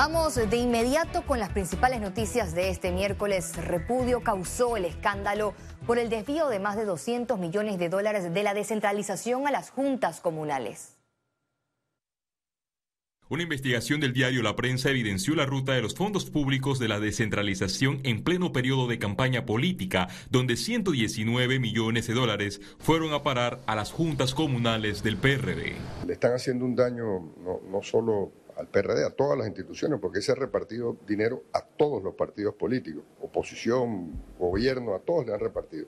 Vamos de inmediato con las principales noticias de este miércoles. Repudio causó el escándalo por el desvío de más de 200 millones de dólares de la descentralización a las juntas comunales. Una investigación del diario La Prensa evidenció la ruta de los fondos públicos de la descentralización en pleno periodo de campaña política, donde 119 millones de dólares fueron a parar a las juntas comunales del PRD. Le están haciendo un daño no, no solo al PRD, a todas las instituciones, porque se ha repartido dinero a todos los partidos políticos, oposición, gobierno, a todos le han repartido.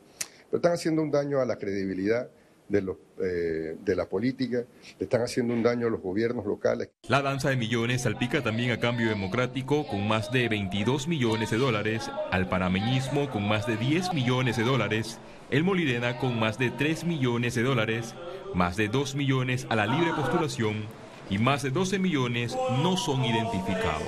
Pero están haciendo un daño a la credibilidad de, los, eh, de la política, le están haciendo un daño a los gobiernos locales. La danza de millones salpica también a Cambio Democrático con más de 22 millones de dólares, al panameñismo con más de 10 millones de dólares, el Molirena con más de 3 millones de dólares, más de 2 millones a la libre postulación y más de 12 millones no son identificados.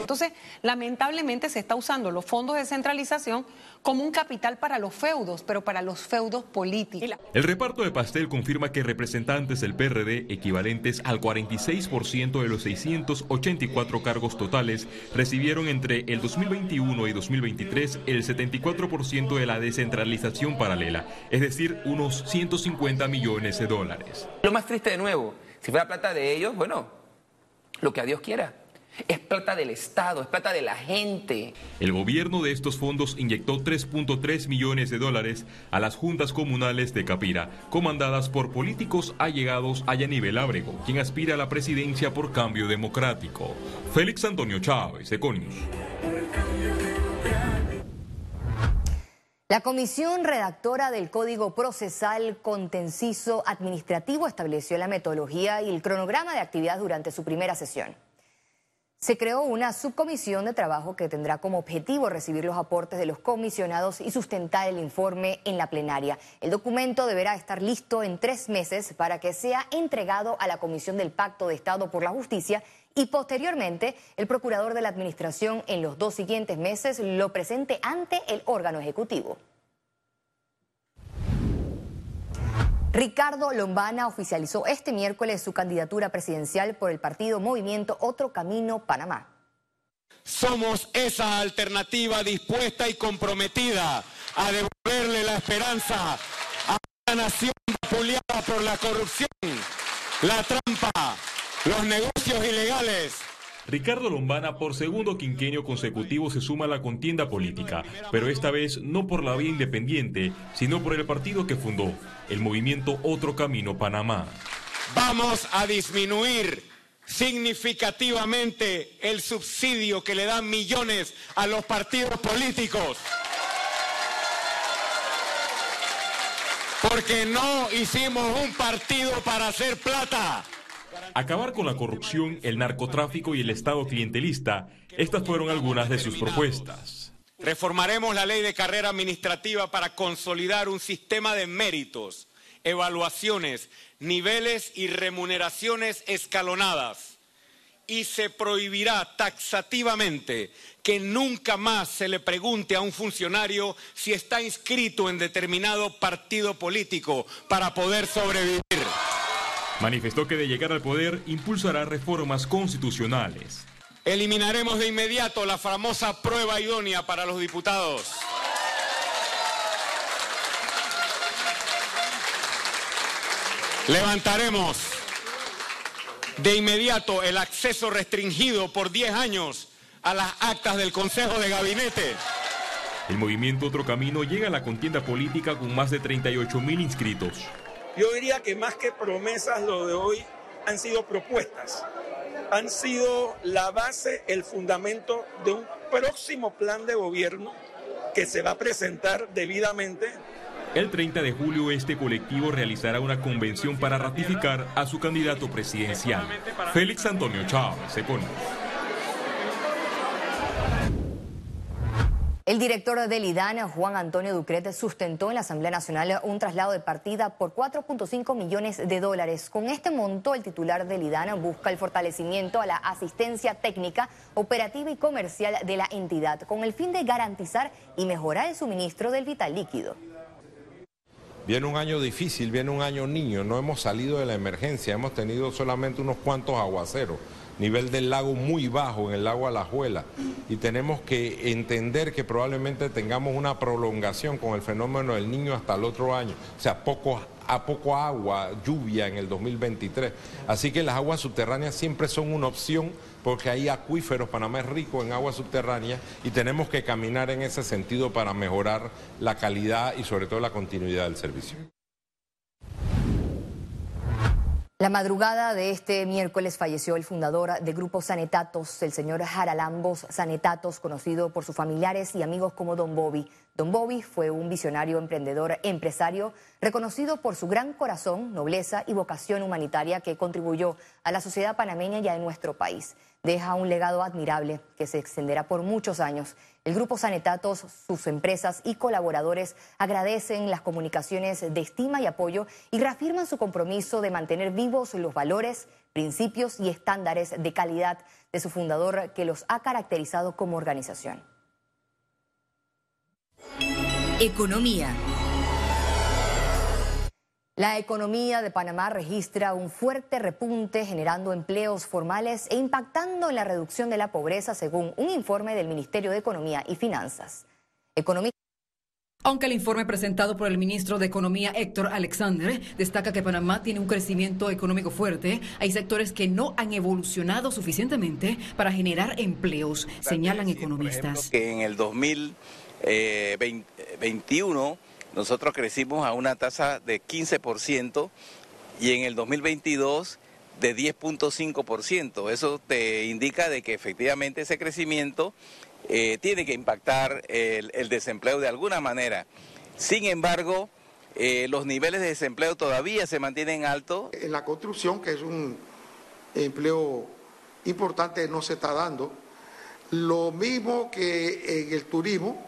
Entonces, lamentablemente se está usando los fondos de centralización como un capital para los feudos, pero para los feudos políticos. El reparto de pastel confirma que representantes del PRD, equivalentes al 46% de los 684 cargos totales, recibieron entre el 2021 y 2023 el 74% de la descentralización paralela, es decir, unos 150 millones de dólares. Lo más triste de nuevo si fuera plata de ellos, bueno, lo que a Dios quiera. Es plata del Estado, es plata de la gente. El gobierno de estos fondos inyectó 3.3 millones de dólares a las juntas comunales de Capira, comandadas por políticos allegados a Yanivel Ábrego, quien aspira a la presidencia por cambio democrático. Félix Antonio Chávez, Econius. La comisión redactora del Código Procesal Contenciso Administrativo estableció la metodología y el cronograma de actividad durante su primera sesión. Se creó una subcomisión de trabajo que tendrá como objetivo recibir los aportes de los comisionados y sustentar el informe en la plenaria. El documento deberá estar listo en tres meses para que sea entregado a la Comisión del Pacto de Estado por la Justicia y posteriormente el procurador de la Administración en los dos siguientes meses lo presente ante el órgano ejecutivo. Ricardo Lombana oficializó este miércoles su candidatura presidencial por el partido Movimiento Otro Camino Panamá. Somos esa alternativa dispuesta y comprometida a devolverle la esperanza a una nación vapuleada por la corrupción, la trampa, los negocios ilegales. Ricardo Lombana por segundo quinquenio consecutivo se suma a la contienda política, pero esta vez no por la vía independiente, sino por el partido que fundó, el movimiento Otro Camino Panamá. Vamos a disminuir significativamente el subsidio que le dan millones a los partidos políticos. Porque no hicimos un partido para hacer plata. Acabar con la corrupción, el narcotráfico y el Estado clientelista, estas fueron algunas de sus propuestas. Reformaremos la ley de carrera administrativa para consolidar un sistema de méritos, evaluaciones, niveles y remuneraciones escalonadas. Y se prohibirá taxativamente que nunca más se le pregunte a un funcionario si está inscrito en determinado partido político para poder sobrevivir. Manifestó que de llegar al poder impulsará reformas constitucionales. Eliminaremos de inmediato la famosa prueba idónea para los diputados. Levantaremos de inmediato el acceso restringido por 10 años a las actas del Consejo de Gabinete. El movimiento Otro Camino llega a la contienda política con más de 38 mil inscritos. Yo diría que más que promesas, lo de hoy han sido propuestas. Han sido la base, el fundamento de un próximo plan de gobierno que se va a presentar debidamente. El 30 de julio este colectivo realizará una convención para ratificar a su candidato presidencial, Félix Antonio Chávez Econius. El director del IDAN, Juan Antonio Ducret, sustentó en la Asamblea Nacional un traslado de partida por 4.5 millones de dólares. Con este monto, el titular del IDAN busca el fortalecimiento a la asistencia técnica, operativa y comercial de la entidad, con el fin de garantizar y mejorar el suministro del vital líquido. Viene un año difícil, viene un año niño, no hemos salido de la emergencia, hemos tenido solamente unos cuantos aguaceros nivel del lago muy bajo, en el lago Alajuela, y tenemos que entender que probablemente tengamos una prolongación con el fenómeno del niño hasta el otro año, o sea, poco a poco agua, lluvia en el 2023. Así que las aguas subterráneas siempre son una opción porque hay acuíferos, Panamá es rico en aguas subterráneas y tenemos que caminar en ese sentido para mejorar la calidad y sobre todo la continuidad del servicio. La madrugada de este miércoles falleció el fundador de Grupo Sanetatos, el señor Jaralambos Sanetatos, conocido por sus familiares y amigos como Don Bobby. Don Bobby fue un visionario emprendedor empresario reconocido por su gran corazón, nobleza y vocación humanitaria que contribuyó a la sociedad panameña y a nuestro país deja un legado admirable que se extenderá por muchos años. El Grupo Sanetatos, sus empresas y colaboradores agradecen las comunicaciones de estima y apoyo y reafirman su compromiso de mantener vivos los valores, principios y estándares de calidad de su fundador que los ha caracterizado como organización. Economía. La economía de Panamá registra un fuerte repunte generando empleos formales e impactando en la reducción de la pobreza según un informe del Ministerio de Economía y Finanzas. Aunque el informe presentado por el ministro de Economía Héctor Alexander destaca que Panamá tiene un crecimiento económico fuerte, hay sectores que no han evolucionado suficientemente para generar empleos, señalan economistas. que en el 2021 nosotros crecimos a una tasa de 15% y en el 2022 de 10.5%. Eso te indica de que efectivamente ese crecimiento eh, tiene que impactar el, desempleo de alguna manera. Sin embargo, eh, los niveles de desempleo todavía se mantienen altos. En la construcción, que es un empleo importante, no se está dando. Lo mismo que en el turismo,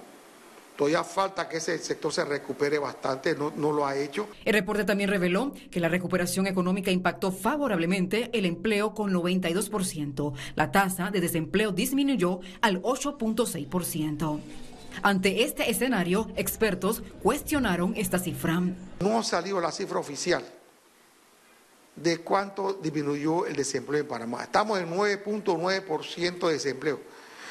Todavía falta que ese sector se recupere bastante, no, no, lo ha hecho. El reporte también reveló que la recuperación económica impactó favorablemente el empleo con 92%. La tasa de desempleo disminuyó al 8.6%. Ante este escenario, expertos cuestionaron esta cifra. No ha salido la cifra oficial de cuánto disminuyó el desempleo en Panamá. Estamos en 9.9% de desempleo.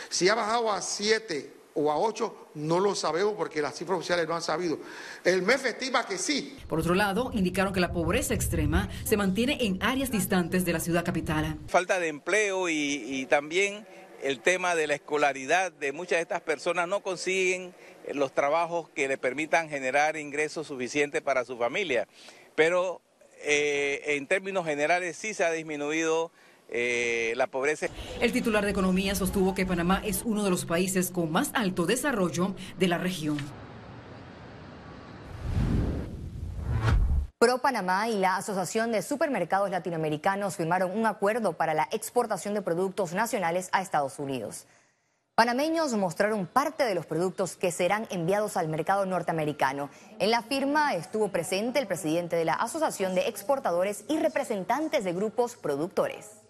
Si ha bajado a 7 o a 8, no lo sabemos porque las cifras oficiales no han sabido. El MEF estima que sí. Por otro lado, indicaron que la pobreza extrema se mantiene en áreas distantes de la ciudad capital. Falta de empleo y, también el tema de la escolaridad de muchas de estas personas no consiguen los trabajos que le permitan generar ingresos suficientes para su familia. Pero eh, en términos generales sí se ha disminuido eh, la pobreza. El titular de Economía sostuvo que Panamá es uno de los países con más alto desarrollo de la región. Pro Panamá y la Asociación de Supermercados Latinoamericanos firmaron un acuerdo para la exportación de productos nacionales a Estados Unidos. Panameños mostraron parte de los productos que serán enviados al mercado norteamericano. En la firma estuvo presente el presidente de la Asociación de Exportadores y representantes de grupos productores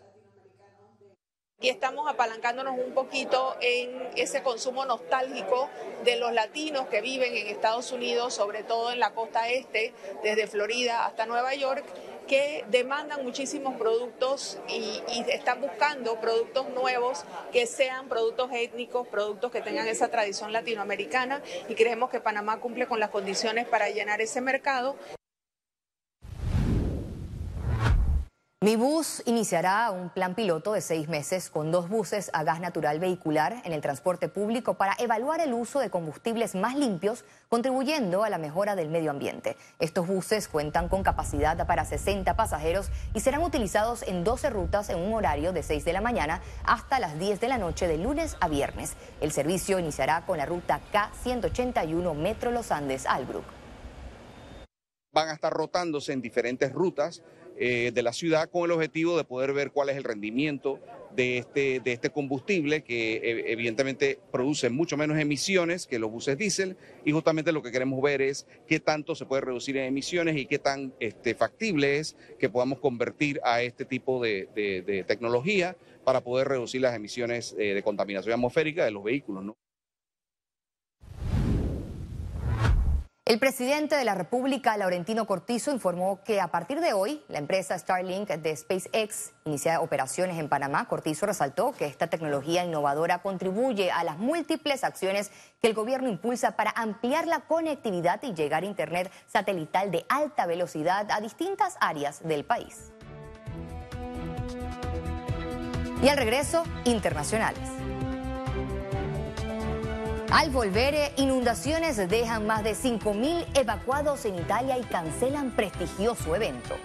y estamos apalancándonos un poquito en ese consumo nostálgico de los latinos que viven en Estados Unidos, sobre todo en la costa este, desde Florida hasta Nueva York, que demandan muchísimos productos y, están buscando productos nuevos que sean productos étnicos, productos que tengan esa tradición latinoamericana y creemos que Panamá cumple con las condiciones para llenar ese mercado. Mi bus iniciará un plan piloto de seis meses con dos buses a gas natural vehicular en el transporte público para evaluar el uso de combustibles más limpios, contribuyendo a la mejora del medio ambiente. Estos buses cuentan con capacidad para 60 pasajeros y serán utilizados en 12 rutas en un horario de 6 de la mañana hasta las 10 de la noche de lunes a viernes. El servicio iniciará con la ruta K181 Metro Los Andes Albrook. Van a estar rotándose en diferentes rutas eh, de la ciudad con el objetivo de poder ver cuál es el rendimiento de este, de este combustible que eh, evidentemente produce mucho menos emisiones que los buses diésel y justamente lo que queremos ver es qué tanto se puede reducir en emisiones y qué tan este, factible es que podamos convertir a este tipo de, tecnología para poder reducir las emisiones eh, de contaminación atmosférica de los vehículos. ¿no? El presidente de la República, Laurentino Cortizo, informó que a partir de hoy la empresa Starlink de SpaceX inicia operaciones en Panamá. Cortizo resaltó que esta tecnología innovadora contribuye a las múltiples acciones que el gobierno impulsa para ampliar la conectividad y llegar a Internet satelital de alta velocidad a distintas áreas del país. Y al regreso, internacionales. Al volver, eh, inundaciones dejan más de 5.000 evacuados en Italia y cancelan prestigioso evento.